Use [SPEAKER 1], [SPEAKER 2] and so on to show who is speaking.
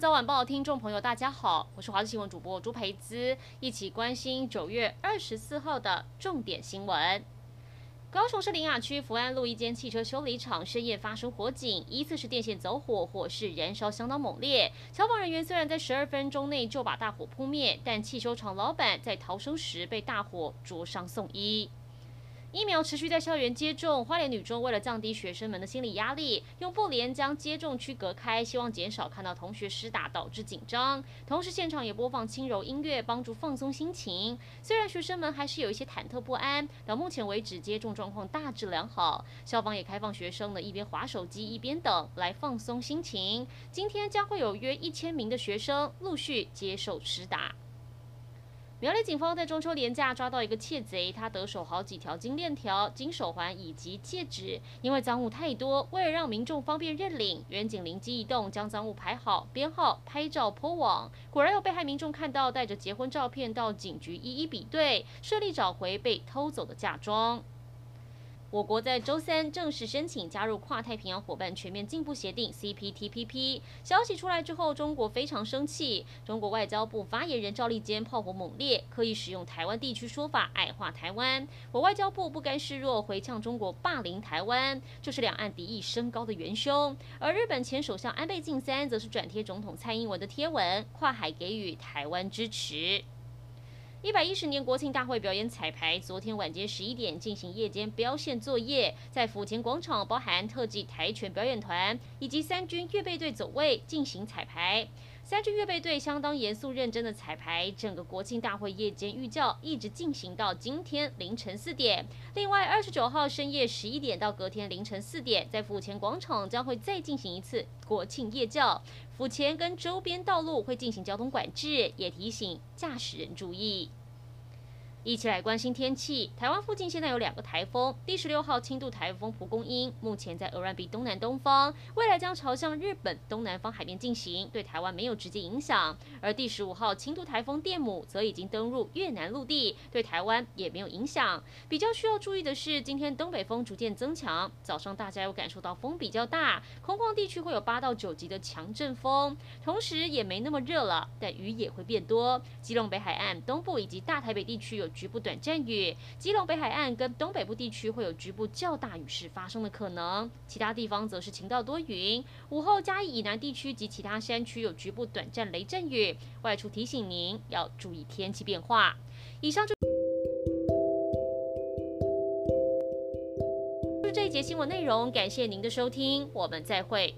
[SPEAKER 1] 早晚报，听众朋友，大家好，我是华视新闻主播朱培姿，一起关心九月二十四号的重点新闻。高雄市林雅区福安路一间汽车修理厂深夜发生火警，疑似是电线走火，火势燃烧相当猛烈。消防人员虽然在十二分钟内就把大火扑灭，但汽修厂老板在逃生时被大火灼伤送医。疫苗持续在校园接种，花莲女中为了降低学生们的心理压力，用布帘将接种区隔开，希望减少看到同学施打导致紧张。同时现场也播放轻柔音乐，帮助放松心情。虽然学生们还是有一些忐忑不安，到目前为止接种状况大致良好。校方也开放学生呢一边划手机一边等，来放松心情。今天将会有约一千名的学生陆续接受施打。苗栗警方在中秋连假抓到一个窃贼，他得手好几条金链条、金手环以及戒指。因为赃物太多，为了让民众方便认领，员警灵机一动，将赃物排好编号，拍照泼网。果然有被害民众看到，带着结婚照片到警局一一比对，顺利找回被偷走的嫁妆。我国在周三正式申请加入跨太平洋伙伴全面进步协定 （CPTPP）。消息出来之后，中国非常生气。中国外交部发言人赵立坚炮火猛烈，刻意使用台湾地区说法矮化台湾。我外交部不甘示弱，回呛中国霸凌台湾，就是两岸敌意升高的元凶。而日本前首相安倍晋三则是转贴总统蔡英文的贴文，跨海给予台湾支持。一百一十年国庆大会表演彩排，昨天晚间十一点进行夜间标线作业，在府前广场，包含特技跆拳表演团以及三军预备队走位进行彩排。三支预备队相当严肃认真的彩排，整个国庆大会夜间预教一直进行到今天凌晨四点。另外，二十九号深夜十一点到隔天凌晨四点，在府前广场将会再进行一次国庆夜教。府前跟周边道路会进行交通管制，也提醒驾驶人注意。一起来关心天气。台湾附近现在有两个台风，第十六号轻度台风蒲公英目前在鹅銮鼻东南东方，未来将朝向日本东南方海面进行，对台湾没有直接影响。而第十五号轻度台风电母则已经登陆越南陆地，对台湾也没有影响。比较需要注意的是，今天东北风逐渐增强，早上大家有感受到风比较大，空旷地区会有八到九级的强阵风，同时也没那么热了，但雨也会变多。基隆北海岸、东部以及大台北地区有。局部短暂雨，基隆北海岸跟东北部地区会有局部较大雨势发生的可能，其他地方则是晴到多云。午后嘉义以南地区及其他山区有局部短暂雷阵雨，外出提醒您要注意天气变化。以上就是这一节新闻内容，感谢您的收听，我们再会。